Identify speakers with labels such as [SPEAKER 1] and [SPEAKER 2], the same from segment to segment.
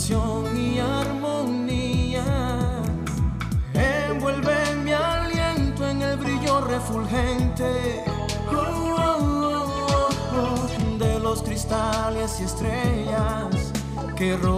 [SPEAKER 1] y armonía. Envuelve mi aliento en el brillo refulgente oh, oh, oh, de los cristales y estrellas que rodean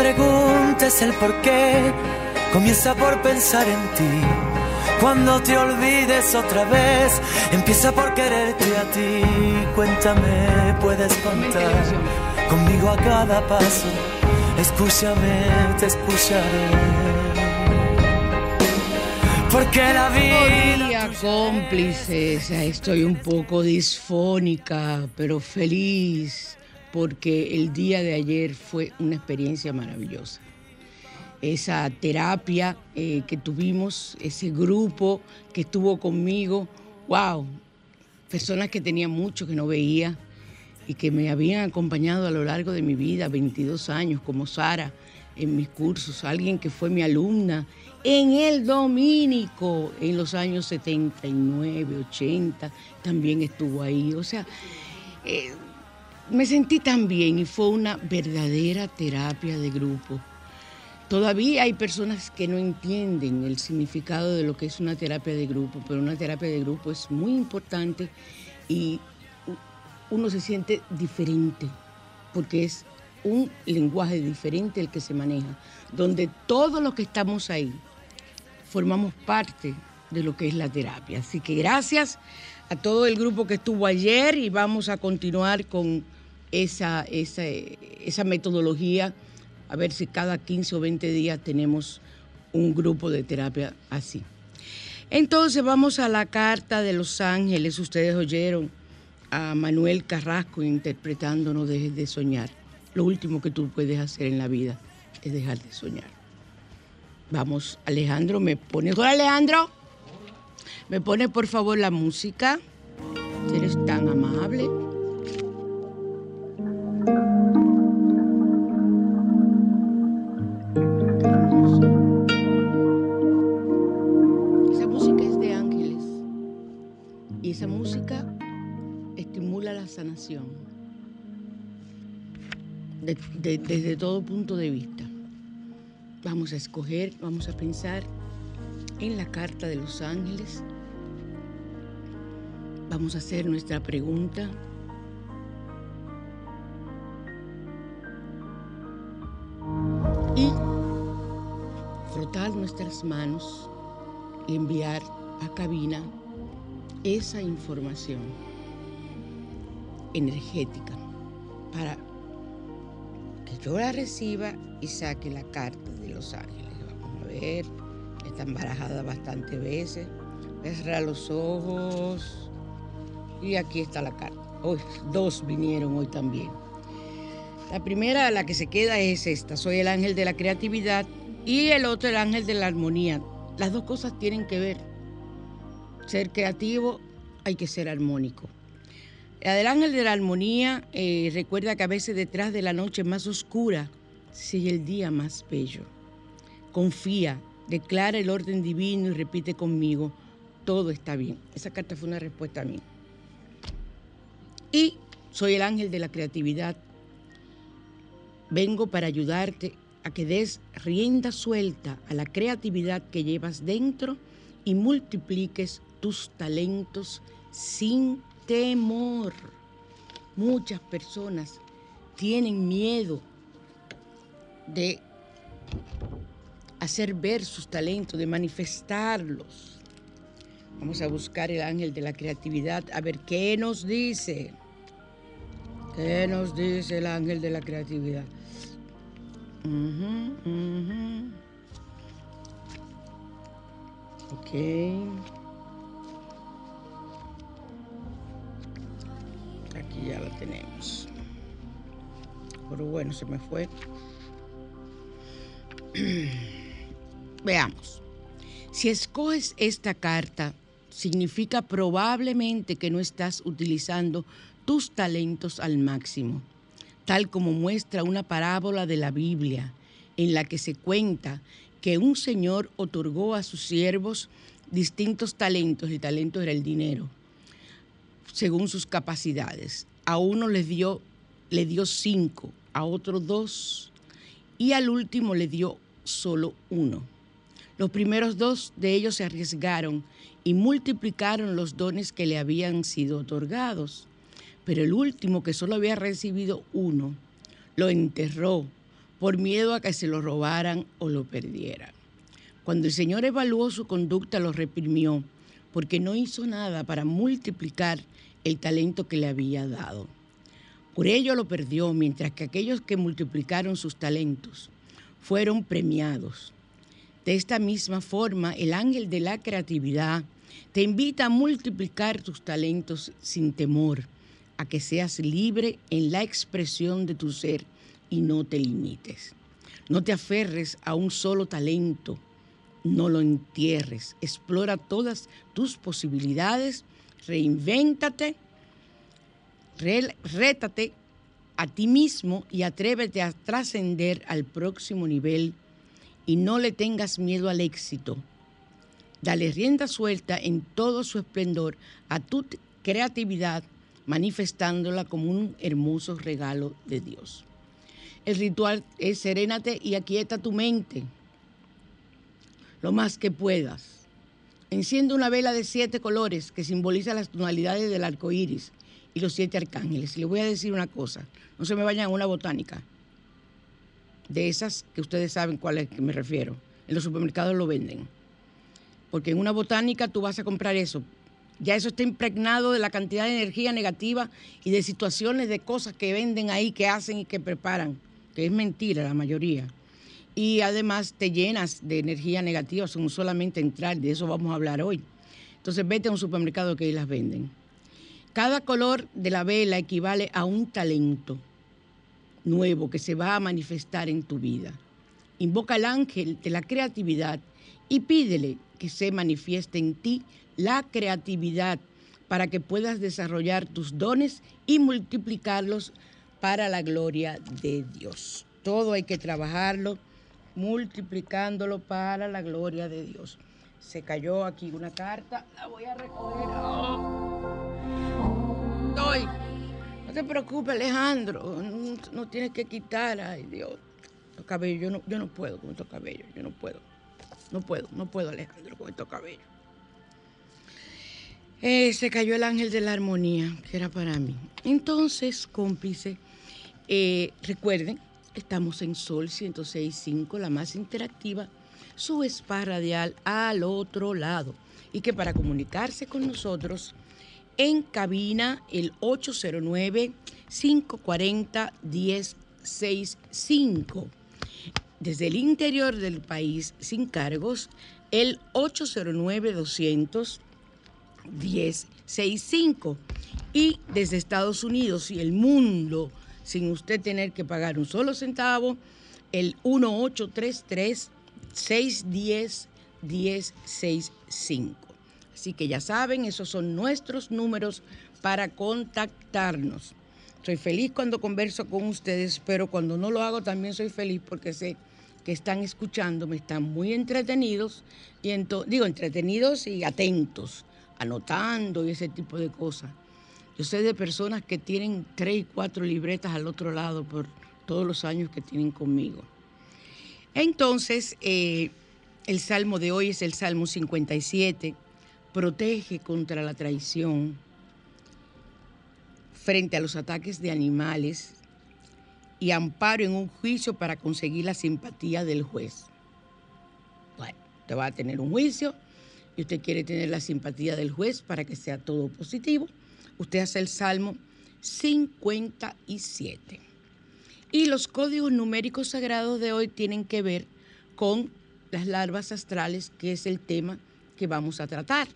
[SPEAKER 2] Preguntes el por qué, comienza por pensar en ti. Cuando te olvides otra vez, empieza por quererte a ti. Cuéntame, puedes contar conmigo a cada paso. Escúchame, te escucharé. Porque la vida.
[SPEAKER 3] cómplices, estoy un poco disfónica, pero feliz porque el día de ayer fue una experiencia maravillosa. Esa terapia eh, que tuvimos, ese grupo que estuvo conmigo, wow, personas que tenía mucho que no veía y que me habían acompañado a lo largo de mi vida, 22 años, como Sara, en mis cursos, alguien que fue mi alumna en el Domínico en los años 79, 80, también estuvo ahí. O sea, eh, me sentí tan bien y fue una verdadera terapia de grupo. Todavía hay personas que no entienden el significado de lo que es una terapia de grupo, pero una terapia de grupo es muy importante y uno se siente diferente porque es un lenguaje diferente el que se maneja, donde todos los que estamos ahí formamos parte de lo que es la terapia. Así que gracias a todo el grupo que estuvo ayer y vamos a continuar con esa, esa, esa metodología, a ver si cada 15 o 20 días tenemos un grupo de terapia así. Entonces vamos a la carta de los ángeles. Ustedes oyeron a Manuel Carrasco interpretando No dejes de soñar. Lo último que tú puedes hacer en la vida es dejar de soñar. Vamos, Alejandro, me pone. Hola, Alejandro. Me pone por favor la música. Si eres tan amable. De- de- desde todo punto de vista. Vamos a escoger, vamos a pensar en la carta de los ángeles. Vamos a hacer nuestra pregunta. Y frotar nuestras manos y enviar a cabina esa información energética para yo la reciba y saque la carta de los ángeles. Vamos a ver, están barajadas bastantes veces. Cerrar los ojos y aquí está la carta. Hoy dos vinieron hoy también. La primera, la que se queda es esta. Soy el ángel de la creatividad y el otro el ángel de la armonía. Las dos cosas tienen que ver. Ser creativo hay que ser armónico. Del ángel de la armonía eh, recuerda que a veces detrás de la noche más oscura sigue el día más bello. Confía, declara el orden divino y repite conmigo, todo está bien. Esa carta fue una respuesta a mí. Y soy el ángel de la creatividad. Vengo para ayudarte a que des rienda suelta a la creatividad que llevas dentro y multipliques tus talentos sin temor. Muchas personas tienen miedo de hacer ver sus talentos, de manifestarlos. Vamos a buscar el ángel de la creatividad a ver qué nos dice. ¿Qué nos dice el ángel de la creatividad? Ok. Ya la tenemos. Pero bueno, se me fue. Veamos. Si escoges esta carta, significa probablemente que no estás utilizando tus talentos al máximo, tal como muestra una parábola de la Biblia, en la que se cuenta que un señor otorgó a sus siervos distintos talentos, el talento era el dinero, según sus capacidades. A uno le dio, le dio cinco, a otro dos, y al último le dio solo uno. Los primeros dos de ellos se arriesgaron y multiplicaron los dones que le habían sido otorgados. Pero el último, que solo había recibido uno, lo enterró por miedo a que se lo robaran o lo perdieran. Cuando el Señor evaluó su conducta, lo reprimió porque no hizo nada para multiplicar el talento que le había dado. Por ello lo perdió, mientras que aquellos que multiplicaron sus talentos fueron premiados. De esta misma forma, el ángel de la creatividad te invita a multiplicar tus talentos sin temor, a que seas libre en la expresión de tu ser y no te limites. No te aferres a un solo talento, no lo entierres, explora todas tus posibilidades, reinvéntate, re- rétate a ti mismo y atrévete a trascender al próximo nivel y no le tengas miedo al éxito. Dale rienda suelta en todo su esplendor a tu creatividad, manifestándola como un hermoso regalo de Dios. El ritual es serénate y aquieta tu mente lo más que puedas. Enciende una vela de siete colores que simboliza las tonalidades del arco iris y los siete arcángeles. Y les voy a decir una cosa: no se me vayan a una botánica. De esas que ustedes saben cuáles que me refiero. En los supermercados lo venden. Porque en una botánica tú vas a comprar eso. Ya eso está impregnado de la cantidad de energía negativa y de situaciones, de cosas que venden ahí, que hacen y que preparan, que es mentira la mayoría. Y además te llenas de energía negativa, son solamente entrar, de eso vamos a hablar hoy. Entonces vete a un supermercado que ahí las venden. Cada color de la vela equivale a un talento nuevo que se va a manifestar en tu vida. Invoca al ángel de la creatividad y pídele que se manifieste en ti la creatividad para que puedas desarrollar tus dones y multiplicarlos para la gloria de Dios. Todo hay que trabajarlo multiplicándolo para la gloria de Dios. Se cayó aquí una carta, la voy a recoger. Estoy. No te preocupes, Alejandro. No, tienes que quitar, ay Dios. Los cabellos, yo no, yo no puedo con estos cabellos, yo no puedo. No puedo, no puedo, Alejandro, con estos cabellos. Eh, se cayó el ángel de la armonía, que era para mí. Entonces, cómplice, eh, recuerden Estamos en Sol 106.5, la más interactiva, su spa radial al otro lado. Y que para comunicarse con nosotros, en cabina el 809-540-1065. Desde el interior del país, sin cargos, el 809-200-1065. Y desde Estados Unidos y el mundo sin usted tener que pagar un solo centavo, el 1833-610-1065. Así que ya saben, esos son nuestros números para contactarnos. Soy feliz cuando converso con ustedes, pero cuando no lo hago también soy feliz porque sé que están escuchándome, están muy entretenidos, y digo entretenidos y atentos, anotando y ese tipo de cosas. Yo sé de personas que tienen tres y cuatro libretas al otro lado por todos los años que tienen conmigo. Entonces, eh, el salmo de hoy es el Salmo 57, protege contra la traición frente a los ataques de animales y amparo en un juicio para conseguir la simpatía del juez. Bueno, usted va a tener un juicio y usted quiere tener la simpatía del juez para que sea todo positivo usted hace el Salmo 57. Y los códigos numéricos sagrados de hoy tienen que ver con las larvas astrales, que es el tema que vamos a tratar,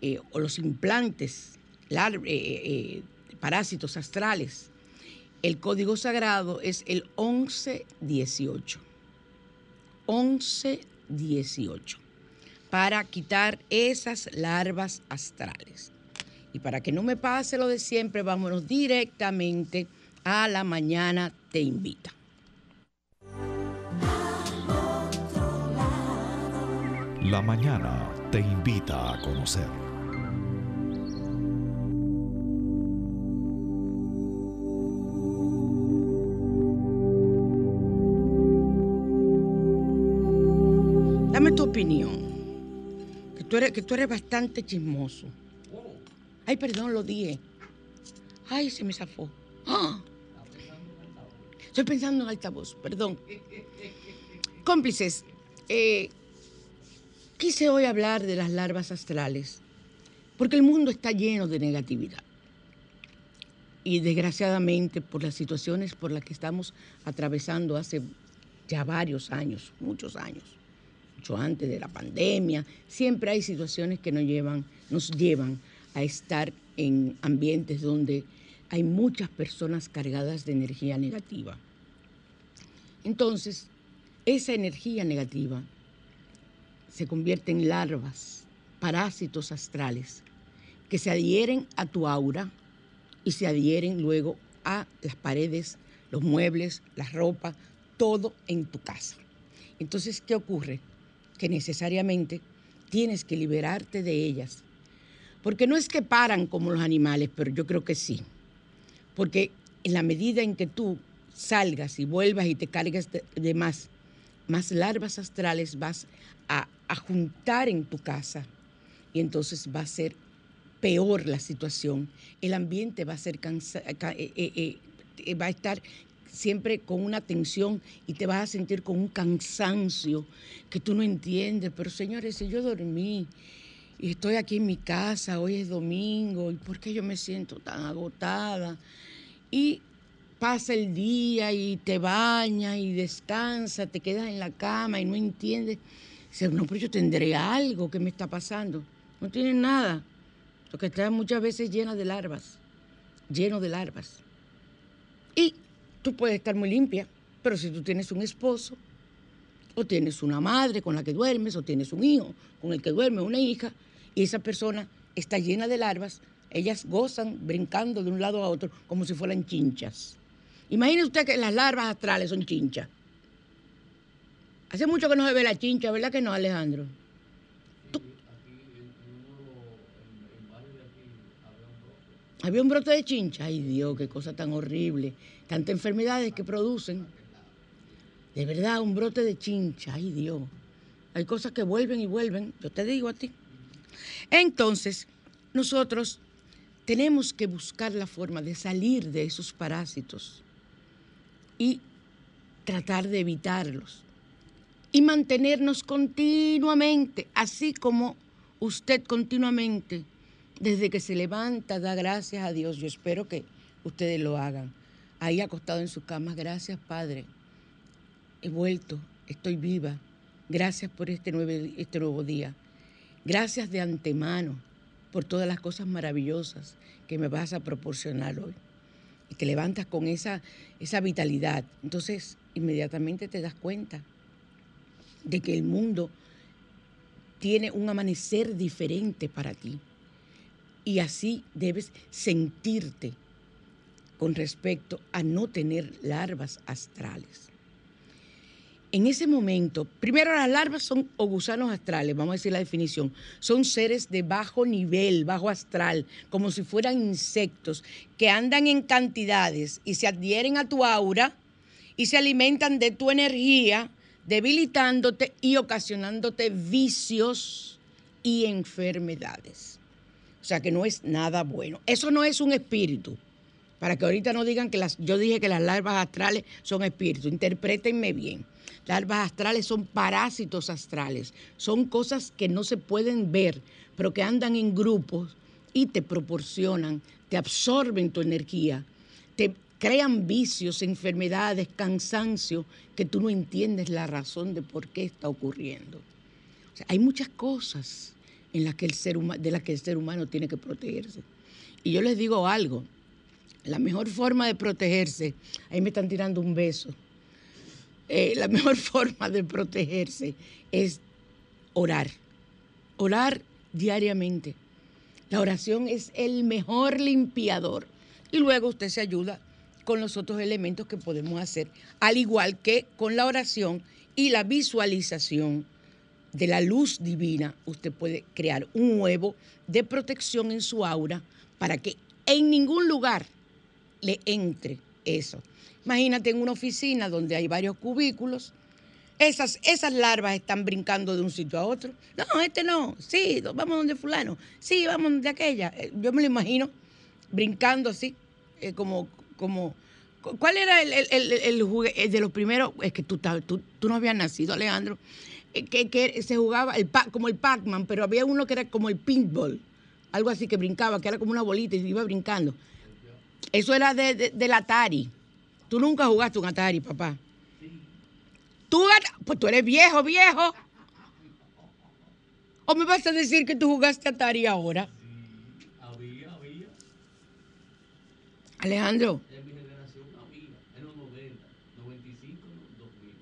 [SPEAKER 3] eh, o los implantes, eh, eh, parásitos astrales. El código sagrado es el 1118. 1118. Para quitar esas larvas astrales. Y para que no me pase lo de siempre, vámonos directamente a la mañana te invita.
[SPEAKER 4] La mañana te invita a conocer.
[SPEAKER 3] Dame tu opinión, que tú eres, que tú eres bastante chismoso. Ay, perdón, lo dije. Ay, se me zafó. ¡Ah! Estoy pensando en altavoz, perdón. Cómplices, eh, quise hoy hablar de las larvas astrales, porque el mundo está lleno de negatividad. Y desgraciadamente, por las situaciones por las que estamos atravesando hace ya varios años, muchos años, mucho antes de la pandemia, siempre hay situaciones que nos llevan, nos llevan a estar en ambientes donde hay muchas personas cargadas de energía negativa. Entonces, esa energía negativa se convierte en larvas, parásitos astrales, que se adhieren a tu aura y se adhieren luego a las paredes, los muebles, la ropa, todo en tu casa. Entonces, ¿qué ocurre? Que necesariamente tienes que liberarte de ellas porque no es que paran como los animales, pero yo creo que sí. Porque en la medida en que tú salgas y vuelvas y te cargas de, más, más larvas astrales vas a, juntar en tu casa y entonces va a ser peor la situación. El ambiente va a ser eh, eh, eh, va a estar siempre con una tensión y te vas a sentir con un cansancio que tú no entiendes. Pero señores, si yo dormí y estoy aquí en mi casa, hoy es domingo, ¿y por qué yo me siento tan agotada? Y pasa el día y te bañas y descansa, te quedas en la cama y no entiendes. Dices, no, pero yo tendré algo que me está pasando. No tienes nada. Lo que está muchas veces llena de larvas, lleno de larvas. Y tú puedes estar muy limpia, pero si tú tienes un esposo, o tienes una madre con la que duermes, o tienes un hijo con el que duerme, una hija, y esa persona está llena de larvas, ellas gozan brincando de un lado a otro como si fueran chinchas. Imagine usted que las larvas astrales son chinchas. Hace mucho que no se ve la chincha, ¿verdad que no, Alejandro? Había un brote de chincha. Ay Dios, qué cosa tan horrible. Tantas enfermedades que producen. De verdad, un brote de chincha. Ay Dios. Hay cosas que vuelven y vuelven. Yo te digo a ti. Entonces, nosotros tenemos que buscar la forma de salir de esos parásitos y tratar de evitarlos. Y mantenernos continuamente, así como usted continuamente, desde que se levanta, da gracias a Dios. Yo espero que ustedes lo hagan. Ahí acostado en su cama, gracias Padre. He vuelto, estoy viva. Gracias por este nuevo, este nuevo día. Gracias de antemano por todas las cosas maravillosas que me vas a proporcionar hoy. Y te levantas con esa, esa vitalidad. Entonces, inmediatamente te das cuenta de que el mundo tiene un amanecer diferente para ti. Y así debes sentirte con respecto a no tener larvas astrales. En ese momento, primero las larvas son o gusanos astrales, vamos a decir la definición, son seres de bajo nivel, bajo astral, como si fueran insectos que andan en cantidades y se adhieren a tu aura y se alimentan de tu energía, debilitándote y ocasionándote vicios y enfermedades. O sea que no es nada bueno. Eso no es un espíritu. Para que ahorita no digan que las, yo dije que las larvas astrales son espíritus. Interprétenme bien. Larvas astrales son parásitos astrales. Son cosas que no se pueden ver, pero que andan en grupos y te proporcionan, te absorben tu energía, te crean vicios, enfermedades, cansancio, que tú no entiendes la razón de por qué está ocurriendo. hay muchas cosas en las que el ser de las que el ser humano tiene que protegerse. Y yo les digo algo, la mejor forma de protegerse, ahí me están tirando un beso, eh, la mejor forma de protegerse es orar, orar diariamente. La oración es el mejor limpiador. Y luego usted se ayuda con los otros elementos que podemos hacer, al igual que con la oración y la visualización de la luz divina, usted puede crear un huevo de protección en su aura para que en ningún lugar le entre eso. Imagínate en una oficina donde hay varios cubículos, esas, esas larvas están brincando de un sitio a otro. No, este no, sí, vamos donde fulano, sí, vamos donde aquella. Eh, yo me lo imagino brincando así, eh, como, como, ¿cuál era el, el, el, de los primeros? Es que tú, tú, tú no habías nacido, Alejandro. Eh, que, que, se jugaba el, como el Pac-Man, pero había uno que era como el pinball, algo así que brincaba, que era como una bolita y iba brincando. Eso era de, de, del Atari. Tú nunca jugaste un Atari, papá. Tú, pues tú eres viejo, viejo. ¿O me vas a decir que tú jugaste Atari ahora? Sí, había, había. Alejandro. En mi generación había, en los 90, 95, 2000.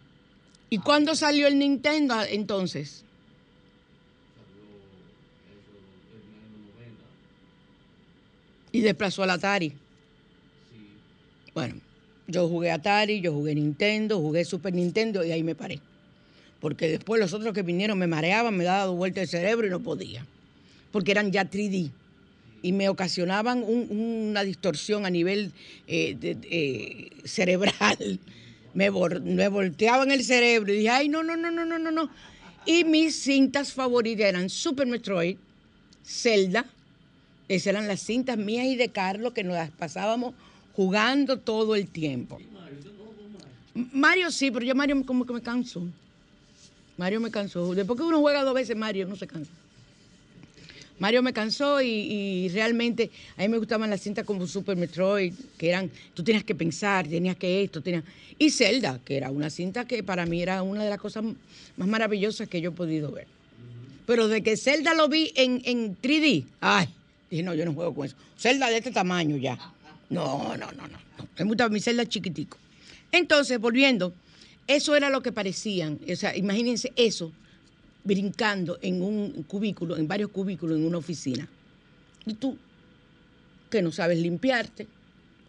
[SPEAKER 3] ¿Y cuándo salió el Nintendo entonces? Salió eso en los 90. Y desplazó al Atari. Bueno, yo jugué Atari, yo jugué Nintendo, jugué Super Nintendo y ahí me paré. Porque después los otros que vinieron me mareaban, me daban vuelta el cerebro y no podía. Porque eran ya 3D y me ocasionaban una distorsión a nivel eh, eh, cerebral. Me, me, volteaban el cerebro y dije, ay, no, no, no, no, no, no, no. Y mis cintas favoritas eran Super Metroid, Zelda, esas eran las cintas mías y de Carlos que nos las pasábamos jugando todo el tiempo. Mario sí, pero yo Mario como que me canso. Mario me cansó. Después que uno juega dos veces Mario, no se cansa. Mario me cansó y, realmente a mí me gustaban las cintas como Super Metroid, que eran, tú tenías que pensar, tenías que esto, tenías... Y Zelda, que era una cinta que para mí era una de las cosas más maravillosas que yo he podido ver. Pero de que Zelda lo vi en, en 3D, ay, dije, no, yo no juego con eso. Zelda de este tamaño ya. No, no, no, no. Me gusta mi Zelda chiquitico. Entonces, volviendo, eso era lo que parecían. O sea, imagínense eso brincando en un cubículo, en varios cubículos en una oficina. Y tú, que no sabes limpiarte,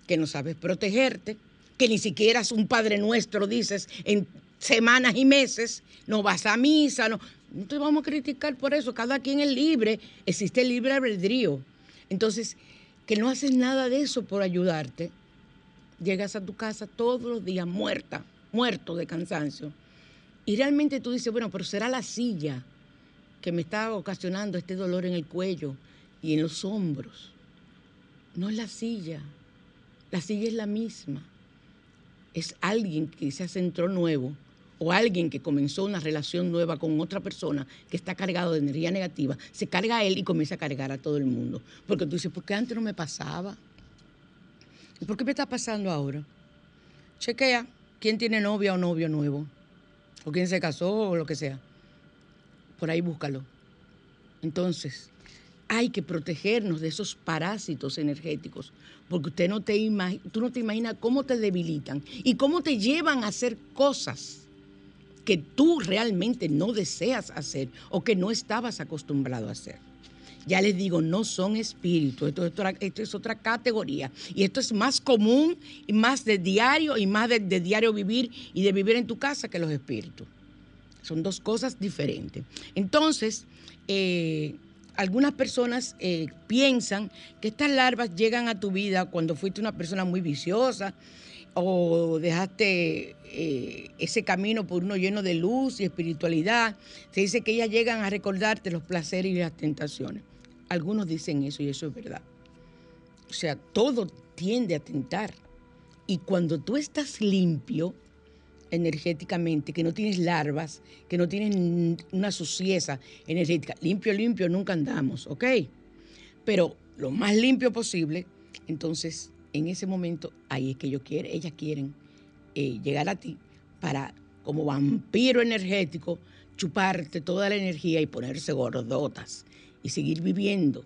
[SPEAKER 3] que no sabes protegerte, que ni siquiera es un Padre Nuestro, dices, en semanas y meses, no vas a misa, no, no te vamos a criticar por eso, cada quien es libre, existe el libre albedrío. Entonces, que no haces nada de eso por ayudarte, llegas a tu casa todos los días muerta, muerto de cansancio y realmente tú dices, bueno, pero será la silla que me está ocasionando este dolor en el cuello y en los hombros. No es la silla, la silla es la misma. Es alguien que se centró nuevo o alguien que comenzó una relación nueva con otra persona que está cargado de energía negativa, se carga a él y comienza a cargar a todo el mundo. Porque tú dices, ¿por qué antes no me pasaba? ¿Y por qué me está pasando ahora? Chequea quién tiene novia o novio nuevo o quién se casó o lo que sea. Por ahí búscalo. Entonces, hay que protegernos de esos parásitos energéticos, porque usted no te tú no te imaginas cómo te debilitan y cómo te llevan a hacer cosas que tú realmente no deseas hacer o que no estabas acostumbrado a hacer. Ya les digo, no son espíritus, esto, es otra categoría. Y esto es más común y más de diario y más de, diario vivir y de vivir en tu casa que los espíritus. Son dos cosas diferentes. Entonces, eh, algunas personas eh, piensan que estas larvas llegan a tu vida cuando fuiste una persona muy viciosa o dejaste eh, ese camino por uno lleno de luz y espiritualidad. Se dice que ellas llegan a recordarte los placeres y las tentaciones. Algunos dicen eso y eso es verdad. O sea, todo tiende a tentar. Y cuando tú estás limpio energéticamente, que no tienes larvas, que no tienes una suciedad energética, limpio, limpio, nunca andamos, ¿ok? Pero lo más limpio posible, entonces en ese momento ahí es que ellos quieren, ellas quieren eh, llegar a ti para, como vampiro energético, chuparte toda la energía y ponerse gordotas y seguir viviendo.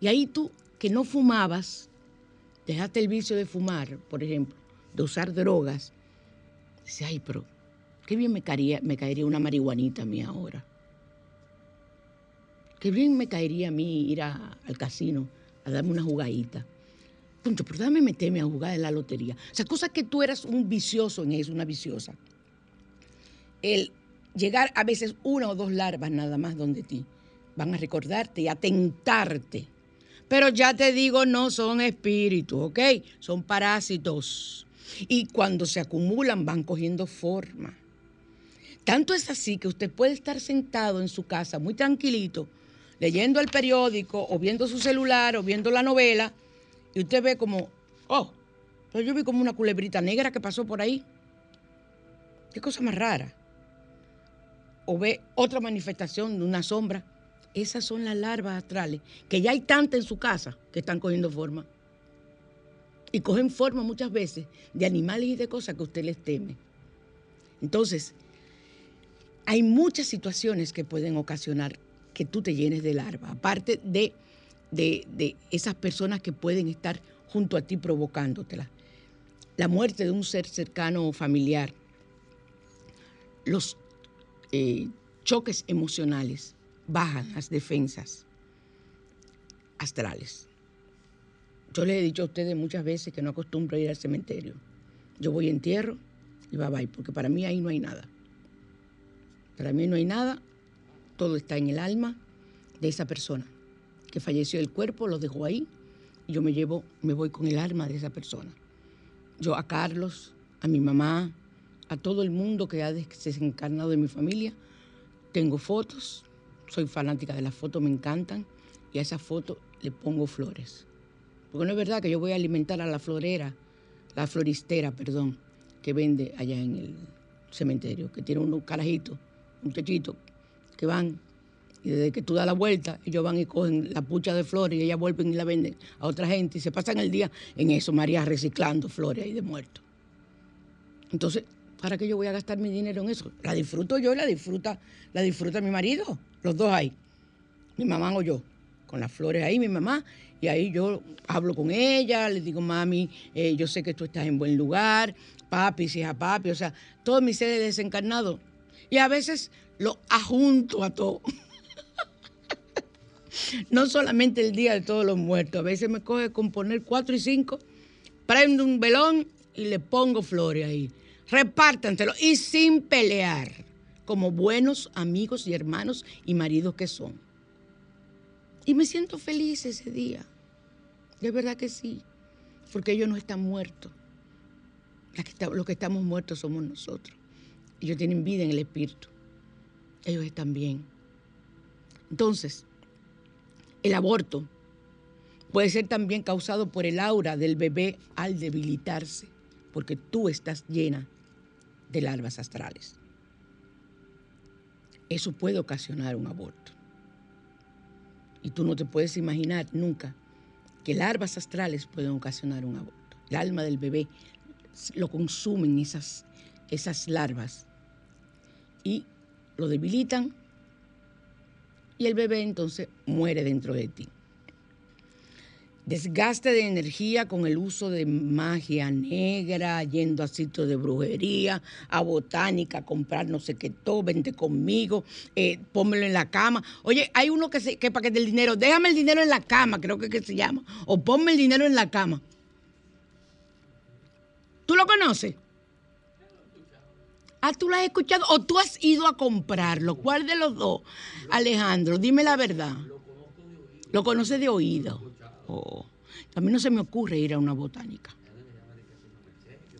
[SPEAKER 3] Y ahí tú, que no fumabas, dejaste el vicio de fumar, por ejemplo, de usar drogas, dices, ay, pero qué bien me caería, me caería una marihuanita a mí ahora. Qué bien me caería a mí ir al casino a darme una jugadita. Punto, pero dame meterme a jugar en la lotería. O sea, cosas que tú eras un vicioso en eso, una viciosa. El llegar a veces una o dos larvas nada más donde ti van a recordarte y a tentarte. Pero ya te digo, no son espíritus, ¿ok? Son parásitos. Y cuando se acumulan van cogiendo forma. Tanto es así que usted puede estar sentado en su casa muy tranquilito, leyendo el periódico o viendo su celular o viendo la novela, y usted ve como, oh, pero yo vi como una culebrita negra que pasó por ahí. Qué cosa más rara. O ve otra manifestación de una sombra esas son las larvas astrales, que ya hay tantas en su casa que están cogiendo forma. Y cogen forma muchas veces de animales y de cosas que usted les teme. Entonces, hay muchas situaciones que pueden ocasionar que tú te llenes de larva, aparte de, de, esas personas que pueden estar junto a ti provocándotela. La muerte de un ser cercano o familiar, los eh, choques emocionales, bajan las defensas astrales. Yo les he dicho a ustedes muchas veces que no acostumbro a ir al cementerio. Yo voy a entierro y bye bye, porque para mí ahí no hay nada. Para mí no hay nada, todo está en el alma de esa persona falleció el cuerpo, lo dejó ahí y yo me llevo, me voy con el alma de esa persona. Yo a Carlos, a mi mamá, a todo el mundo que ha desencarnado de mi familia, tengo fotos, soy fanática de las fotos, me encantan, y a esa foto le pongo flores. Porque no es verdad que yo voy a alimentar a la florera, la floristera, perdón, que vende allá en el cementerio, que tiene unos carajitos, un techito, que van Y desde que tú das la vuelta, ellos van y cogen la pucha de flores y ellas vuelven y la venden a otra gente y se pasan el día en eso, María, reciclando flores ahí de muertos. Entonces, ¿para qué yo voy a gastar mi dinero en eso? La disfruto yo y la disfruta, la disfruta mi marido, los dos ahí, mi mamá o yo, con las flores ahí, mi mamá, y ahí yo hablo con ella, le digo, mami, eh, yo sé que tú estás en buen lugar, papi, si es a papi, o sea, todos mis seres desencarnados. Y a veces lo ajunto a todo. No solamente el día de todos los muertos, a veces me coge con poner cuatro y cinco, prendo un velón y le pongo flores ahí. Repártanselo y sin pelear, como buenos amigos y hermanos y maridos que son. Y me siento feliz ese día. De verdad que sí, porque ellos no están muertos. Los que estamos muertos somos nosotros. Ellos tienen vida en el espíritu. Ellos están bien. Entonces, el aborto puede ser también causado por el aura del bebé al debilitarse, porque tú estás llena de larvas astrales. Eso puede ocasionar un aborto. Y tú no te puedes imaginar nunca que larvas astrales pueden ocasionar un aborto. El alma del bebé lo consumen esas, esas larvas y lo debilitan y el bebé entonces muere dentro de ti. Desgaste de energía con el uso de magia negra, yendo a sitios de brujería, a botánica, a comprar no sé qué todo, vente conmigo, eh, en la cama. Oye, hay uno que, se, que para que del dinero, déjame el dinero en la cama, creo que, que se llama, o ponme el dinero en la cama. ¿Tú lo conoces? Ah, tú lo has escuchado o tú has ido a comprarlo. ¿Cuál de los dos? Alejandro, dime la verdad. Lo conoces de oído. Oh. A mí no se me ocurre ir a una botánica.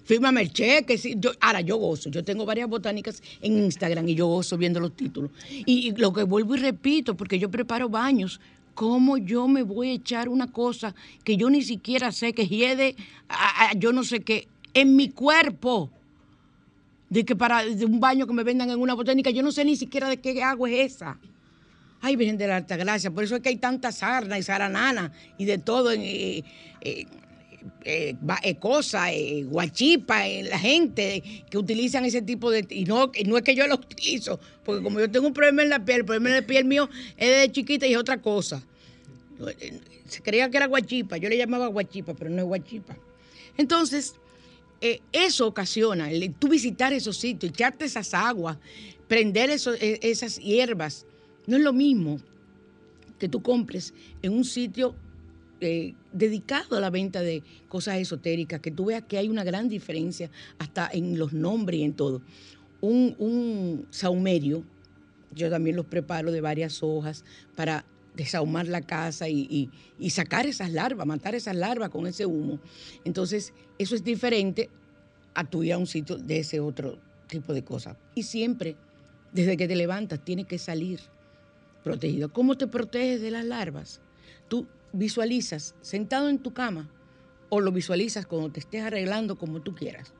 [SPEAKER 3] Fírmame el cheque. Yo, ahora, yo gozo. Yo tengo varias botánicas en Instagram y yo gozo viendo los títulos. Y, lo que vuelvo y repito, porque yo preparo baños. ¿Cómo yo me voy a echar una cosa que yo ni siquiera sé que hiede, yo no sé qué, en mi cuerpo? De que para un baño que me vendan en una botánica, yo no sé ni siquiera de qué agua es esa. Ay, Virgen de la Alta Gracia, por eso es que hay tanta sarna y saranana y de todo, en, eh, eh, eh, cosas, guachipa, la gente que utilizan ese tipo de... Y no, no es que yo lo utilizo, porque como yo tengo un problema en la piel, el problema en la piel mío es de chiquita y es otra cosa. Se creía que era guachipa, yo le llamaba guachipa, pero no es guachipa. Entonces, eso ocasiona, tú visitar esos sitios, echarte esas aguas, prender e, esas hierbas, no es lo mismo que tú compres en un sitio eh, dedicado a la venta de cosas esotéricas, que tú veas que hay una gran diferencia hasta en los nombres y en todo. Un saumerio, yo también los preparo de varias hojas para desahumar la casa y, sacar esas larvas, matar esas larvas con ese humo. Entonces, eso es diferente a tu ir a un sitio de ese otro tipo de cosas. Y siempre, desde que te levantas, tienes que salir protegido. ¿Cómo te proteges de las larvas? Tú visualizas sentado en tu cama o lo visualizas cuando te estés arreglando como tú quieras,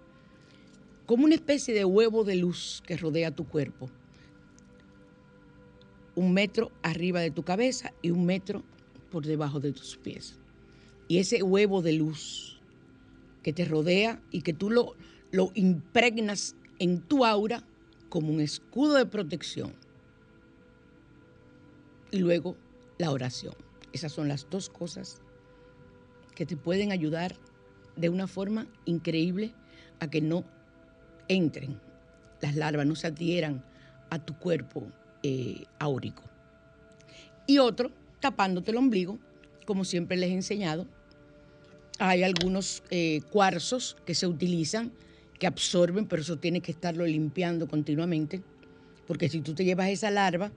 [SPEAKER 3] como una especie de huevo de luz que rodea tu cuerpo, un metro arriba de tu cabeza y un metro por debajo de tus pies. Y ese huevo de luz que te rodea y que tú lo, lo impregnas en tu aura como un escudo de protección y luego la oración. Esas son las dos cosas que te pueden ayudar de una forma increíble a que no entren las larvas, no se adhieran a tu cuerpo eh, áurico. Y otro, tapándote el ombligo, como siempre les he enseñado. Hay algunos eh, cuarzos que se utilizan, que absorben, pero eso tienes que estarlo limpiando continuamente, porque si tú te llevas esa larva,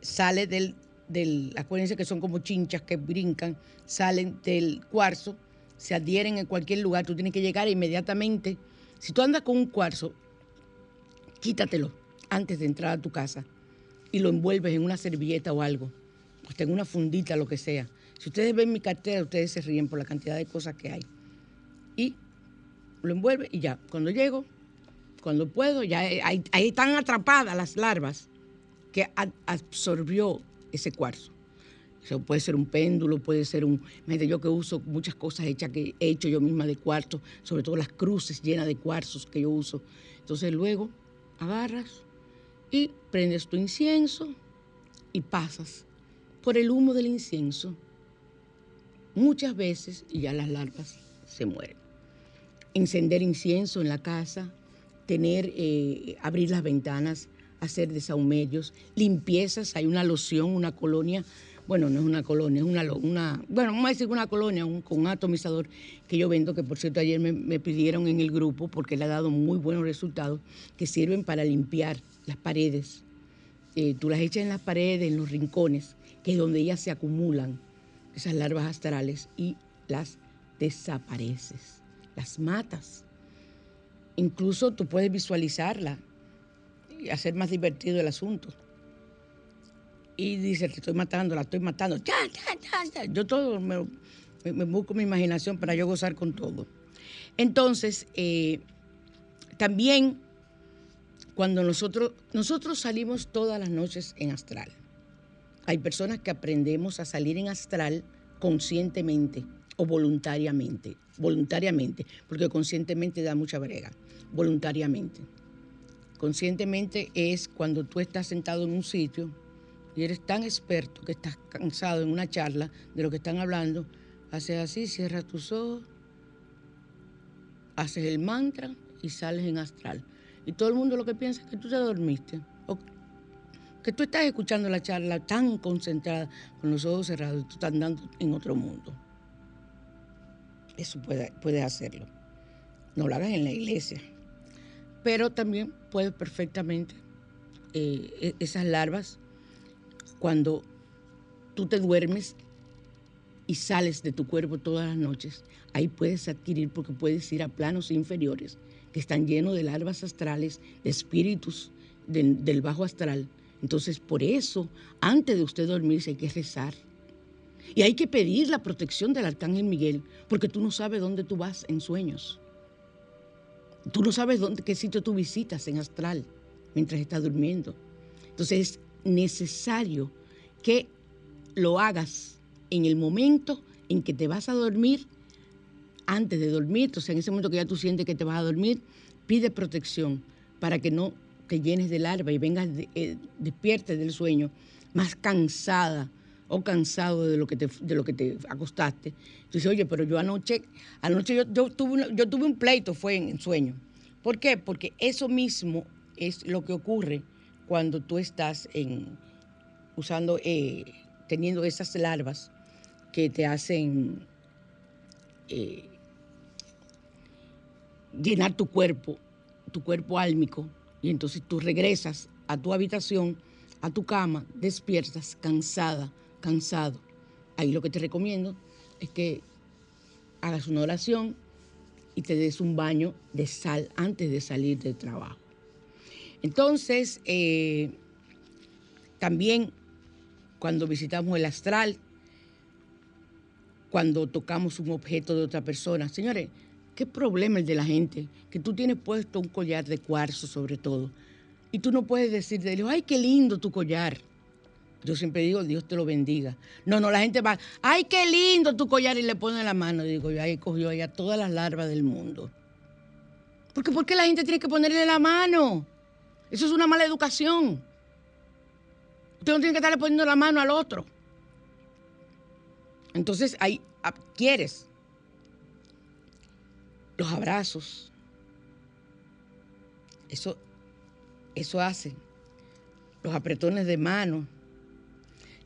[SPEAKER 3] sale del, del, acuérdense que son como chinchas que brincan, salen del cuarzo, se adhieren en cualquier lugar, tú tienes que llegar inmediatamente. Si tú andas con un cuarzo, quítatelo antes de entrar a tu casa y lo envuelves en una servilleta o algo, o en una fundita, lo que sea. Si ustedes ven mi cartera, ustedes se ríen por la cantidad de cosas que hay. Y lo envuelve y ya, cuando llego, cuando puedo, ya ahí, ahí están atrapadas las larvas que absorbió ese cuarzo. Eso puede ser un péndulo, puede ser un... Imagínate yo que uso muchas cosas hechas que he hecho yo misma de cuarzo, sobre todo las cruces llenas de cuarzos que yo uso. Entonces luego agarras y prendes tu incienso y pasas por el humo del incienso muchas veces y ya las larvas se mueren. Encender incienso en la casa, tener, eh, abrir las ventanas, hacer desahumerios, limpiezas, hay una loción, una colonia, bueno, no es una colonia, es una, una bueno, vamos a decir una colonia un, con un atomizador que yo vendo, que por cierto ayer me, pidieron en el grupo porque le ha dado muy buenos resultados, que sirven para limpiar las paredes. Eh, tú las echas en las paredes, en los rincones, que es donde ellas se acumulan, esas larvas astrales, y las desapareces, las matas. Incluso tú puedes visualizarla y hacer más divertido el asunto. Y dice, te estoy matando, la estoy matando. Yo todo me, busco mi imaginación para yo gozar con todo. Entonces, eh, también cuando nosotros, nosotros salimos todas las noches en astral. Hay personas que aprendemos a salir en astral conscientemente o voluntariamente. Voluntariamente, porque conscientemente da mucha brega. Voluntariamente. Conscientemente es cuando tú estás sentado en un sitio y eres tan experto que estás cansado en una charla de lo que están hablando, haces así, cierras tus ojos, haces el mantra y sales en astral. Y todo el mundo lo que piensa es que tú te dormiste, o que tú estás escuchando la charla tan concentrada, con los ojos cerrados, y tú estás andando en otro mundo. Eso puedes puede hacerlo. No lo hagas en la iglesia. Pero también puedes perfectamente, eh, e-, esas larvas cuando tú te duermes y sales de tu cuerpo todas las noches, ahí puedes adquirir porque puedes ir a planos inferiores que están llenos de larvas astrales, de espíritus del bajo astral. Entonces, por eso, antes de usted dormirse hay que rezar. Y hay que pedir la protección del arcángel Miguel, porque tú no sabes dónde tú vas en sueños. Tú no sabes dónde, qué sitio tú visitas en astral mientras estás durmiendo. Entonces, necesario que lo hagas en el momento en que te vas a dormir, antes de dormir, o sea, en ese momento que ya tú sientes que te vas a dormir, pide protección para que no te llenes de larva y vengas de, eh, despiertes del sueño más cansada o cansado de lo que te, de lo que te acostaste. Tú dices, oye, pero yo anoche, anoche yo, tuve, yo tuve un pleito, fue en sueño. ¿Por qué? Porque eso mismo es lo que ocurre cuando tú estás en, usando, eh, teniendo esas larvas que te hacen eh, llenar tu cuerpo, tu cuerpo álmico, y entonces tú regresas a tu habitación, a tu cama, despiertas cansada, cansado. Ahí lo que te recomiendo es que hagas una oración y te des un baño de sal antes de salir del trabajo. Entonces, eh, también cuando visitamos el astral, cuando tocamos un objeto de otra persona, señores, qué problema el de la gente, que tú tienes puesto un collar de cuarzo sobre todo, y tú no puedes decir de ay, qué lindo tu collar. Yo siempre digo, Dios te lo bendiga. No, no, la gente va, ay, qué lindo tu collar y le pone la mano. Digo, yo ahí cogió a todas las larvas del mundo. Porque ¿por qué la gente tiene que ponerle la mano? Eso es una mala educación. Usted no tiene que estarle poniendo la mano al otro. Entonces ahí adquieres los abrazos. Eso, eso hace. Los apretones de mano.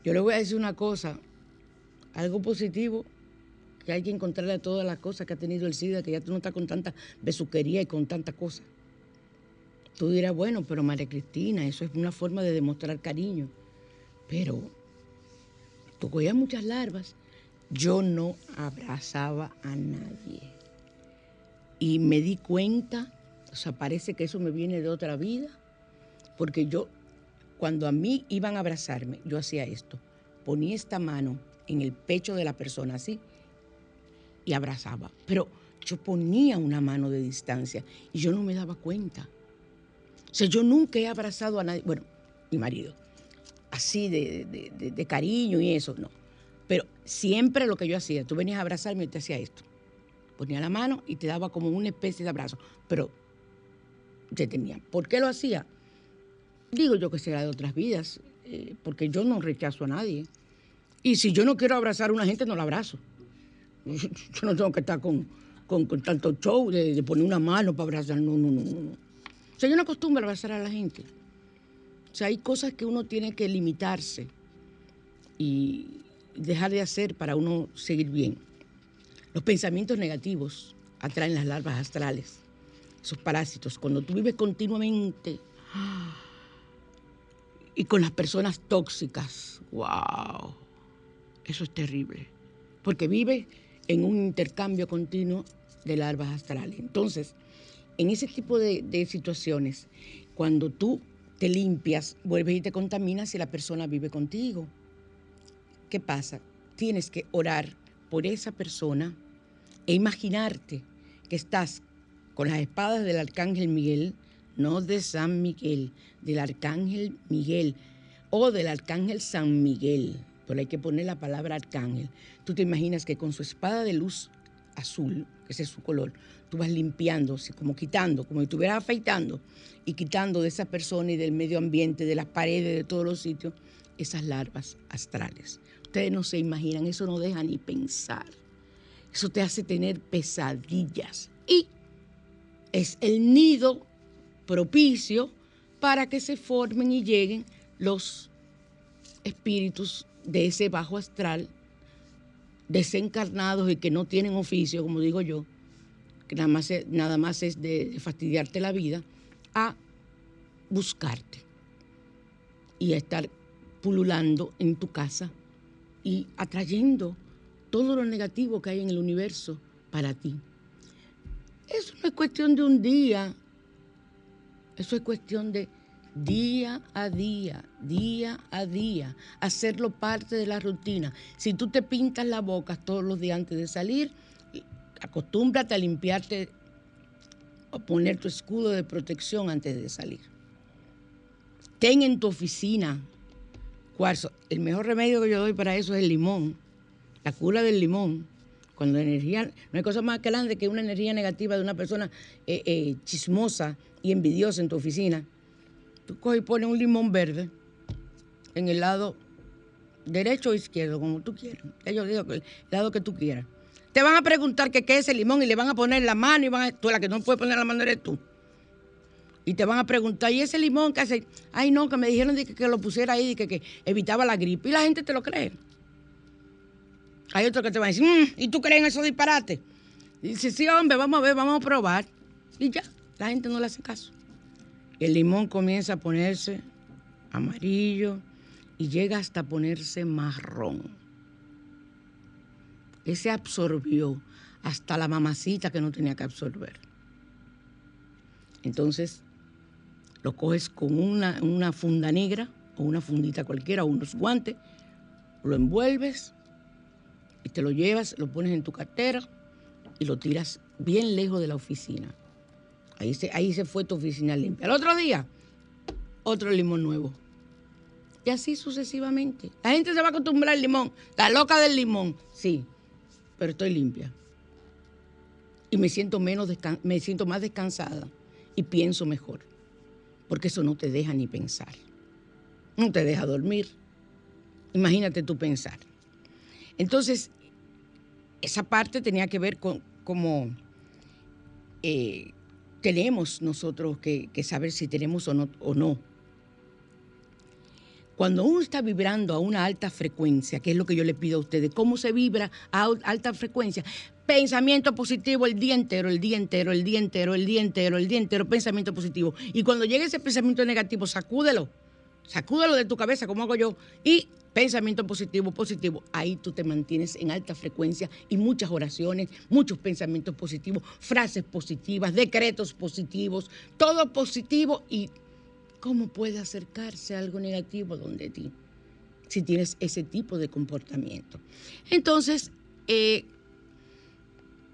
[SPEAKER 3] Yo le voy a decir una cosa, algo positivo, que hay que encontrarle todas las cosas que ha tenido el SIDA, que ya tú no estás con tanta besuquería y con tanta cosa. Tú dirás, bueno, pero María Cristina, eso es una forma de demostrar cariño. Pero tú cogías muchas larvas. Yo no abrazaba a nadie. Y me di cuenta, o sea, parece que eso me viene de otra vida, porque yo, cuando a mí iban a abrazarme, yo hacía esto. Ponía esta mano en el pecho de la persona así y abrazaba. Pero yo ponía una mano de distancia y yo no me daba cuenta. O sea, yo nunca he abrazado a nadie, bueno, mi marido, así de, de, cariño y eso, no. Pero siempre lo que yo hacía, tú venías a abrazarme y te hacía esto. Ponía la mano y te daba como una especie de abrazo, pero te tenía. ¿Por qué lo hacía? Digo yo que será de otras vidas, eh, porque yo no rechazo a nadie. Y si yo no quiero abrazar a una gente, no la abrazo. Yo no tengo que estar con, con, tanto show de, poner una mano para abrazar. No, no, no, no. O sea, yo no acostumbro a abrazar a la gente. O sea, hay cosas que uno tiene que limitarse y dejar de hacer para uno seguir bien. Los pensamientos negativos atraen las larvas astrales, esos parásitos. Cuando tú vives continuamente y con las personas tóxicas, wow, eso es terrible, porque vive en un intercambio continuo de larvas astrales. Entonces, en ese tipo de, de situaciones, cuando tú te limpias, vuelves y te contaminas y la persona vive contigo. ¿Qué pasa? Tienes que orar por esa persona e imaginarte que estás con las espadas del arcángel Miguel, no de San Miguel, del arcángel Miguel o del arcángel San Miguel, pero hay que poner la palabra arcángel. Tú te imaginas que con su espada de luz azul, que ese es su color, tú vas limpiando, como quitando, como si estuvieras afeitando y quitando de esa persona y del medio ambiente, de las paredes, de todos los sitios, esas larvas astrales. Ustedes no se imaginan, eso no deja ni pensar. Eso te hace tener pesadillas. Y es el nido propicio para que se formen y lleguen los espíritus de ese bajo astral desencarnados y que no tienen oficio, como digo yo, que nada más es, nada más es de, fastidiarte la vida, a buscarte y a estar pululando en tu casa y atrayendo todo lo negativo que hay en el universo para ti. Eso no es cuestión de un día, eso es cuestión de día a día, día a día, hacerlo parte de la rutina. Si tú te pintas la boca todos los días antes de salir, acostúmbrate a limpiarte o poner tu escudo de protección antes de salir. Ten en tu oficina cuarzo. El mejor remedio que yo doy para eso es el limón, la cura del limón. Cuando energía, no hay cosa más grande que una energía negativa de una persona eh, eh, chismosa y envidiosa en tu oficina. Tú coges y pones un limón verde en el lado derecho o izquierdo, como tú quieras. Yo digo el lado que tú quieras. Te van a preguntar qué es el limón y le van a poner la mano y van a, tú la que no puedes poner la mano eres tú. Y te van a preguntar, ¿y ese limón qué hace? Ay, no, que me dijeron que, lo pusiera ahí, que, que evitaba la gripe. Y la gente te lo cree. Hay otros que te van a decir, mm, ¿y tú crees en esos disparates? Dice, sí, hombre, vamos a ver, vamos a probar. Y ya, la gente no le hace caso. El limón comienza a ponerse amarillo y llega hasta ponerse marrón ese absorbió hasta la mamacita que no tenía que absorber. Entonces, lo coges con una, una funda negra o una fundita cualquiera o unos guantes, lo envuelves y te lo llevas, lo pones en tu cartera y lo tiras bien lejos de la oficina. Ahí se, ahí se fue tu oficina limpia. El otro día, otro limón nuevo. Y así sucesivamente. La gente se va a acostumbrar al limón. La loca del limón. Sí, pero estoy limpia. Y me siento, menos me siento más descansada y pienso mejor, porque eso no te deja ni pensar. No te deja dormir. Imagínate tú pensar. Entonces, esa parte tenía que ver con cómo eh, tenemos nosotros que, que, saber si tenemos o no, o no cuando uno está vibrando a una alta frecuencia, que es lo que yo le pido a ustedes, ¿cómo se vibra a alta frecuencia? Pensamiento positivo el día entero, el día entero, el día entero, el día entero, el día entero, pensamiento positivo. Y cuando llegue ese pensamiento negativo, sacúdelo, sacúdelo de tu cabeza, como hago yo, y pensamiento positivo, positivo, ahí tú te mantienes en alta frecuencia y muchas oraciones, muchos pensamientos positivos, frases positivas, decretos positivos, todo positivo y ¿Cómo puede acercarse algo negativo donde ti? Si tienes ese tipo de comportamiento. Entonces, eh,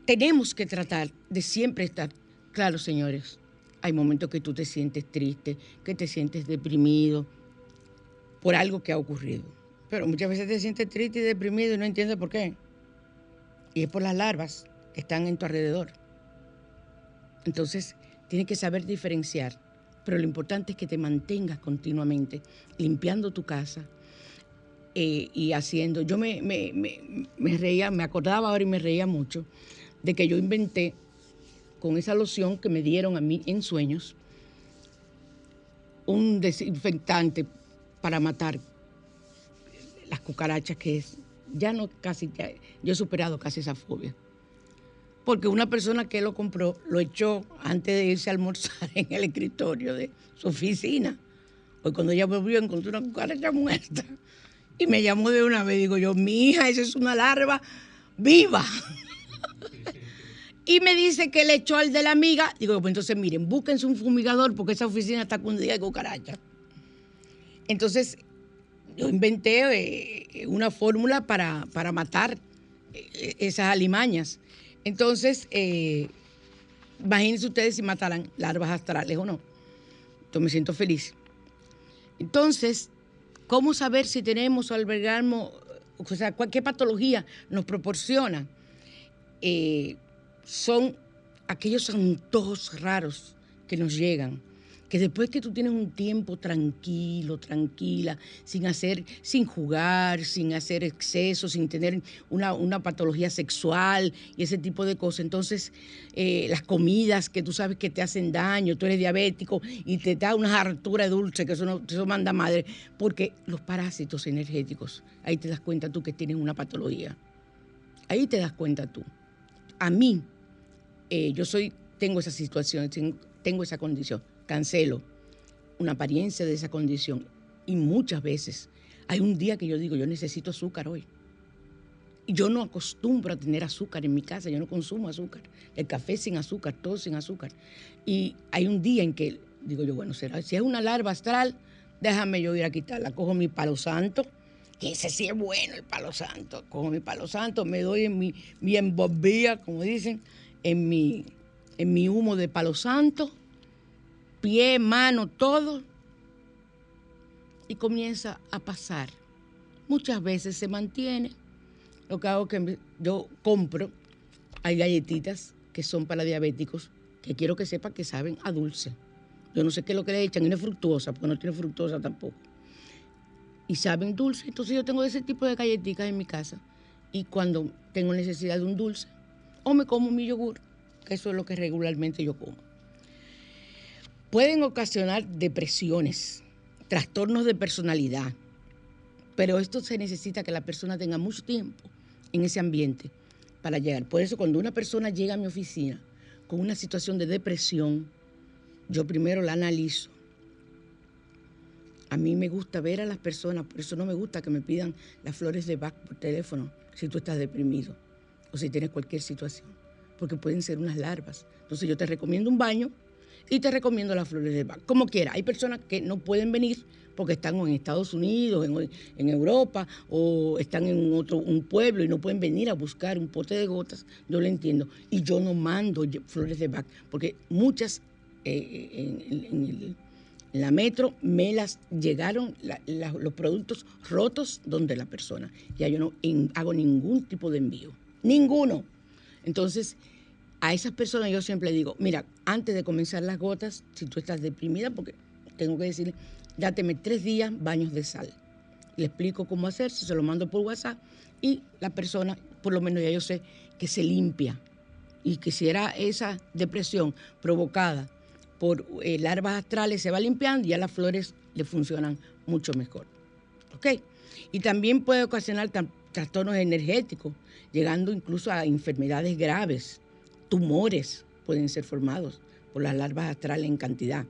[SPEAKER 3] tenemos que tratar de siempre estar, claro, señores, hay momentos que tú te sientes triste, que te sientes deprimido, por algo que ha ocurrido. Pero muchas veces te sientes triste y deprimido y no entiendes por qué. Y es por las larvas que están en tu alrededor. Entonces, tienes que saber diferenciar. Pero lo importante es que te mantengas continuamente limpiando tu casa eh, y haciendo. Yo me, me reía, me acordaba ahora y me reía mucho de que yo inventé con esa loción que me dieron a mí en sueños un desinfectante para matar las cucarachas que es ya no casi yo he superado casi esa fobia porque una persona que lo compró lo echó antes de irse a almorzar en el escritorio de su oficina hoy cuando ella volvió encontró una cucaracha muerta y me llamó de una vez digo yo mi hija esa es una larva viva y me dice que le echó al de la amiga. Digo, pues entonces miren, búsquense un fumigador porque esa oficina está cundida de cucaracha. Entonces, yo inventé eh, una fórmula para, matar eh, esas alimañas. Entonces, eh, imagínense ustedes si mataran larvas astrales o no. Yo me siento feliz. Entonces, ¿cómo saber si tenemos o albergamos, o sea, qué patología nos proporciona? son aquellos antojos raros que nos llegan, que después que tú tienes un tiempo tranquilo, tranquila, sin hacer, sin jugar, sin hacer exceso, sin tener una, patología sexual y ese tipo de cosas, entonces eh, las comidas que tú sabes que te hacen daño, tú eres diabético y te da una hartura dulce, que eso, no, eso manda madre, porque los parásitos energéticos, ahí te das cuenta tú que tienes una patología, ahí te das cuenta tú. A mí, eh, yo soy, tengo esa situación, tengo esa condición, cancelo una apariencia de esa condición. Y muchas veces hay un día que yo digo, yo necesito azúcar hoy. Y yo no acostumbro a tener azúcar en mi casa, yo no consumo azúcar. El café sin azúcar, todo sin azúcar. Y hay un día en que digo yo, bueno, será, si es una larva astral, déjame yo ir a quitarla. Cojo mi palo santo, que ese sí es bueno, el palo santo. Cojo mi palo santo, me doy en mi, mi embobía, como dicen, en mi, en mi humo de palo santo, pie, mano, todo, y comienza a pasar. Muchas veces se mantiene. Lo que hago es que yo compro, hay galletitas que son para diabéticos, que quiero que sepa que saben a dulce. Yo no sé qué es lo que le echan, y no es fructuosa, porque no tiene fructuosa tampoco. Y saben dulce. Entonces yo tengo ese tipo de galletitas en mi casa. Y cuando tengo necesidad de un dulce, o me como mi yogur, que eso es lo que regularmente yo como. Pueden ocasionar depresiones, trastornos de personalidad, pero esto se necesita que la persona tenga mucho tiempo en ese ambiente para llegar. Por eso cuando una persona llega a mi oficina con una situación de depresión, yo primero la analizo. A mí me gusta ver a las personas, por eso no me gusta que me pidan las flores de Bach por teléfono si tú estás deprimido o si tienes cualquier situación, porque pueden ser unas larvas. Entonces yo te recomiendo un baño y te recomiendo las flores de Bach, como quiera. Hay personas que no pueden venir porque están en Estados Unidos, en, Europa, o están en otro un pueblo y no pueden venir a buscar un pote de gotas, yo lo entiendo. Y yo no mando flores de Bach, porque muchas eh, en, la metro me las llegaron los productos rotos donde la persona. Ya yo no hago ningún tipo de envío. Ninguno. Entonces, a esas personas yo siempre digo, mira, antes de comenzar las gotas, si tú estás deprimida, porque tengo que decirle, dáteme tres días baños de sal. Le explico cómo hacer, si se lo mando por WhatsApp y la persona, por lo menos ya yo sé, que se limpia. Y que si era esa depresión provocada por eh, larvas astrales, se va limpiando y ya las flores le funcionan mucho mejor. ¿Ok? Y también puede ocasionar trastornos energéticos, llegando incluso a enfermedades graves. Tumores pueden ser formados por las larvas astrales en cantidad,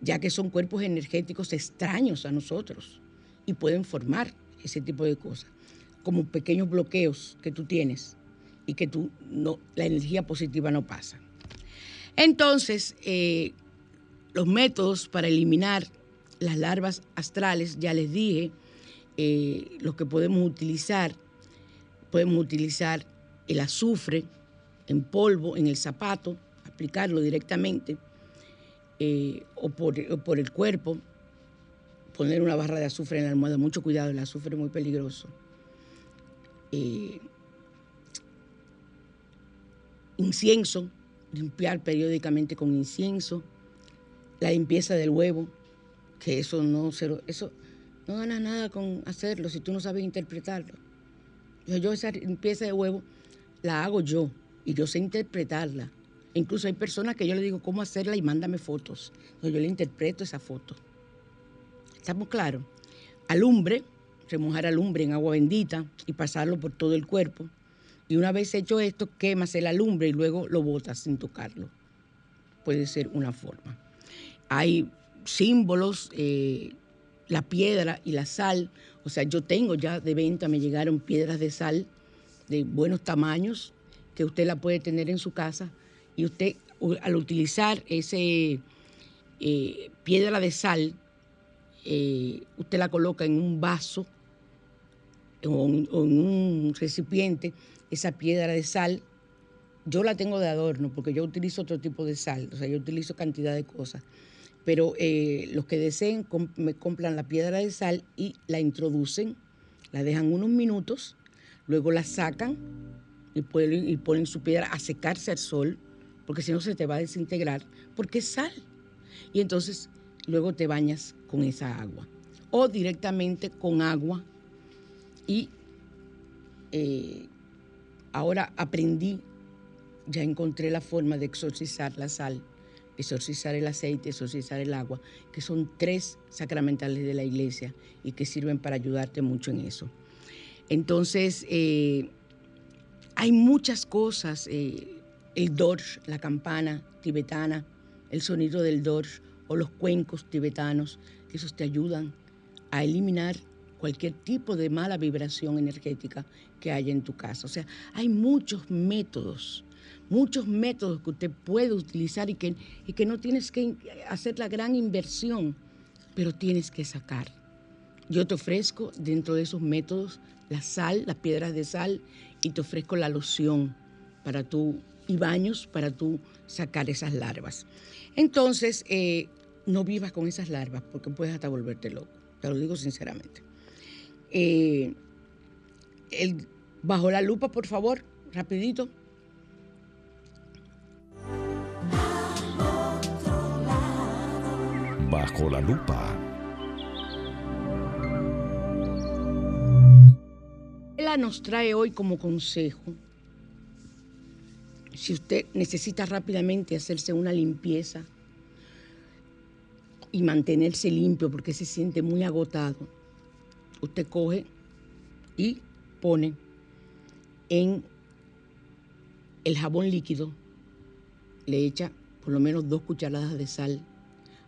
[SPEAKER 3] ya que son cuerpos energéticos extraños a nosotros y pueden formar ese tipo de cosas, como pequeños bloqueos que tú tienes y que tú no, la energía positiva no pasa. Entonces, eh, los métodos para eliminar las larvas astrales, ya les dije, eh, los que podemos utilizar, podemos utilizar el azufre en polvo, en el zapato, aplicarlo directamente, eh, o, por, el cuerpo, poner una barra de azufre en la almohada. Mucho cuidado, el azufre es muy peligroso. Eh, incienso, limpiar periódicamente con incienso. La limpieza del huevo, que eso no, eso no ganas nada con hacerlo si tú no sabes interpretarlo. Yo, esa limpieza de huevo la hago yo y yo sé interpretarla. Incluso hay personas que yo le digo cómo hacerla y mándame fotos. Entonces yo le interpreto esa foto. ¿Estamos claros? Alumbre, remojar alumbre en agua bendita y pasarlo por todo el cuerpo. Y una vez hecho esto, quemas el alumbre y luego lo botas sin tocarlo. Puede ser una forma. Hay símbolos, eh, la piedra y la sal. O sea, yo tengo ya de venta, me llegaron piedras de sal de buenos tamaños que usted la puede tener en su casa y usted al utilizar ese eh, piedra de sal, eh, usted la coloca en un vaso o en, un recipiente, esa piedra de sal, yo la tengo de adorno porque yo utilizo otro tipo de sal, o sea, yo utilizo cantidad de cosas. Pero eh, los que deseen me compran la piedra de sal y la introducen, la dejan unos minutos, luego la sacan y, ponen su piedra a secarse al sol porque si no se te va a desintegrar, porque es sal. Y entonces luego te bañas con esa agua. O directamente con agua. Y eh, ahora aprendí, ya encontré la forma de exorcizar la sal, exorcizar el aceite, exorcizar el agua, que son tres sacramentales de la iglesia y que sirven para ayudarte mucho en eso. Entonces, eh, hay muchas cosas. Eh, el dorj, la campana tibetana, el sonido del dorj o los cuencos tibetanos, esos te ayudan a eliminar cualquier tipo de mala vibración energética que haya en tu casa. O sea, hay muchos métodos, muchos métodos que usted puede utilizar y que, y que no tienes que hacer la gran inversión, pero tienes que sacar. Yo te ofrezco dentro de esos métodos la sal, las piedras de sal, y te ofrezco la loción para tu y baños para tú sacar esas larvas. Entonces, eh, no vivas con esas larvas porque puedes hasta volverte loco, te lo digo sinceramente. Eh, bajo la lupa, por favor, rapidito.
[SPEAKER 4] Bajo la lupa.
[SPEAKER 3] Nos trae hoy como consejo si usted necesita rápidamente hacerse una limpieza y mantenerse limpio porque se siente muy agotado, usted coge y pone en el jabón líquido, le echa por lo menos dos cucharadas de sal.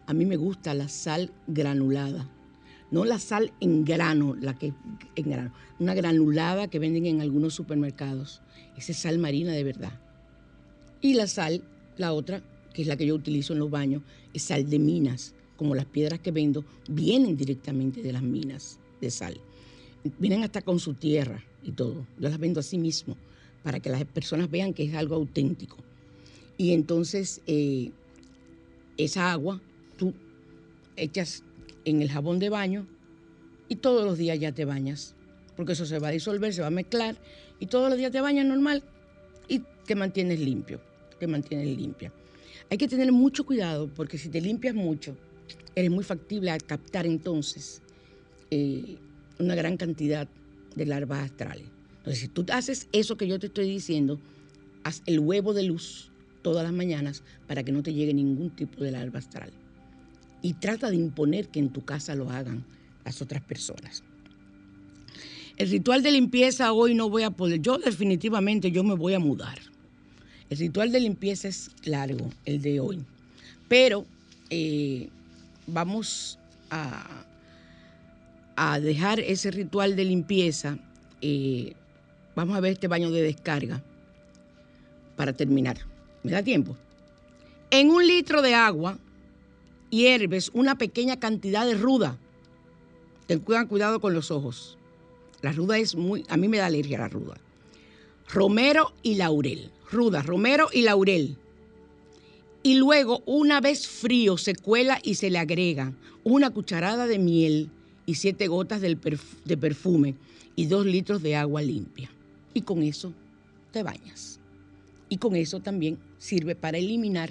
[SPEAKER 3] A mí me gusta la sal granulada, no la sal en grano, la que en grano, una granulada que venden en algunos supermercados. Esa es sal marina de verdad. Y la sal, la otra, que es la que yo utilizo en los baños, es sal de minas. Como las piedras que vendo vienen directamente de las minas de sal. Vienen hasta con su tierra y todo. Yo las vendo así mismo para que las personas vean que es algo auténtico. Y entonces eh, esa agua tú echas en el jabón de baño y todos los días ya te bañas, porque eso se va a disolver, se va a mezclar y todos los días te bañas normal y te mantienes limpio que mantiene limpia. Hay que tener mucho cuidado porque si te limpias mucho, eres muy factible a captar entonces eh, una gran cantidad de larvas astrales. Entonces, si tú haces eso que yo te estoy diciendo, haz el huevo de luz todas las mañanas para que no te llegue ningún tipo de larva astral. Y trata de imponer que en tu casa lo hagan las otras personas. El ritual de limpieza hoy no voy a poder. Yo definitivamente yo me voy a mudar. El ritual de limpieza es largo, el de hoy, pero eh, vamos a, a, dejar ese ritual de limpieza. Eh, vamos a ver este baño de descarga para terminar. ¿Me da tiempo? En un litro de agua hierves una pequeña cantidad de ruda. Ten cuidado con los ojos. La ruda es muy, a mí me da alergia la ruda. Romero y laurel ruda, romero y laurel. Y luego, una vez frío, se cuela y se le agrega una cucharada de miel y siete gotas de perfume y dos litros de agua limpia. Y con eso te bañas. Y con eso también sirve para eliminar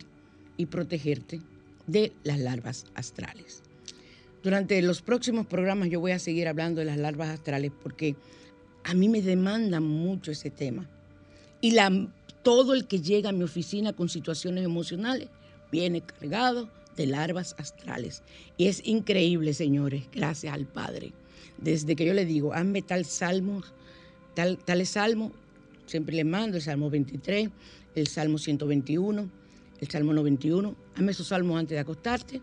[SPEAKER 3] y protegerte de las larvas astrales. Durante los próximos programas yo voy a seguir hablando de las larvas astrales porque a mí me demandan mucho ese tema. Y la, todo el que llega a mi oficina con situaciones emocionales viene cargado de larvas astrales. Y es increíble, señores, gracias al Padre. Desde que yo le digo, hazme tal salmo, tal, tal salmo, siempre le mando el Salmo 23, el Salmo 121, el Salmo 91, hazme esos salmos antes de acostarte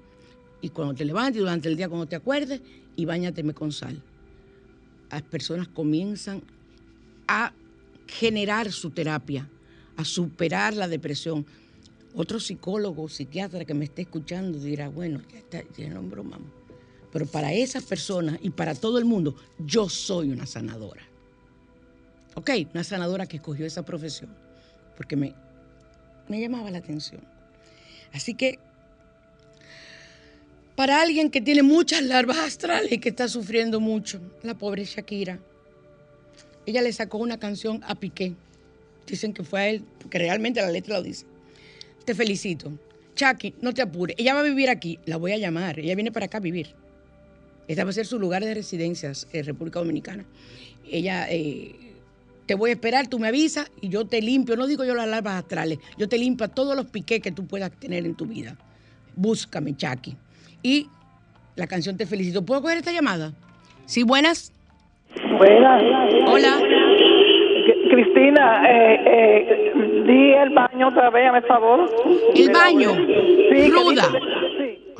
[SPEAKER 3] y cuando te levantes, durante el día cuando te acuerdes, y bañateme con sal. Las personas comienzan a generar su terapia, a superar la depresión. Otro psicólogo, psiquiatra que me esté escuchando dirá, bueno, ya está, ya no broma. Pero para esas personas y para todo el mundo, yo soy una sanadora. ¿Ok? Una sanadora que escogió esa profesión porque me, me llamaba la atención. Así que para alguien que tiene muchas larvas astrales y que está sufriendo mucho, la pobre Shakira. Ella le sacó una canción a Piqué. Dicen que fue a él, porque realmente la letra lo dice. Te felicito. Chucky, no te apures. Ella va a vivir aquí. La voy a llamar. Ella viene para acá a vivir. Este va a ser su lugar de residencia en República Dominicana. Ella, eh, te voy a esperar, tú me avisas y yo te limpio. No digo yo las larvas astrales. Yo te limpio todos los piqués que tú puedas tener en tu vida. Búscame, Chucky y la canción Te Felicito. ¿Puedo coger esta llamada? Sí, buenas.
[SPEAKER 5] Buenas.
[SPEAKER 3] Hola.
[SPEAKER 5] Cristina, eh, eh, di el baño otra vez, a favor.
[SPEAKER 3] El baño. Sí, Ruda.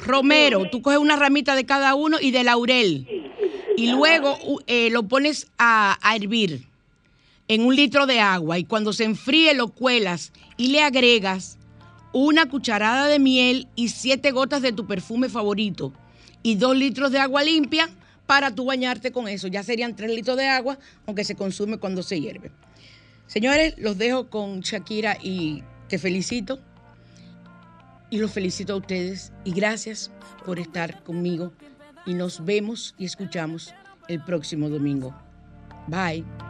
[SPEAKER 3] Romero, tú coges una ramita de cada uno y de laurel. Y luego eh, lo pones a, a hervir en un litro de agua. Y cuando se enfríe lo cuelas y le agregas una cucharada de miel y siete gotas de tu perfume favorito y dos litros de agua limpia para tú bañarte con eso. Ya serían tres litros de agua, aunque se consume cuando se hierve. Señores, los dejo con Shakira y te felicito. Y los felicito a ustedes y gracias por estar conmigo. Y nos vemos y escuchamos el próximo domingo. Bye.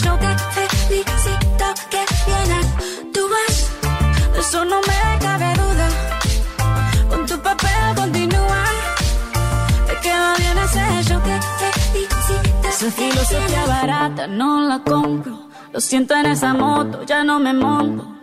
[SPEAKER 6] Show que felicito que viene tú vas eso no me cabe duda. Con tu papel continúa. Te queda bien ese show que felicito esa filosofía barata no la compro. Lo siento en esa moto ya no me monto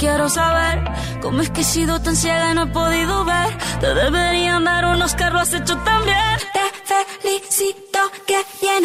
[SPEAKER 6] Quiero saber cómo es que he sido tan ciega y no he podido ver. Te deberían dar unos carros has hecho tan. Te felicito que bien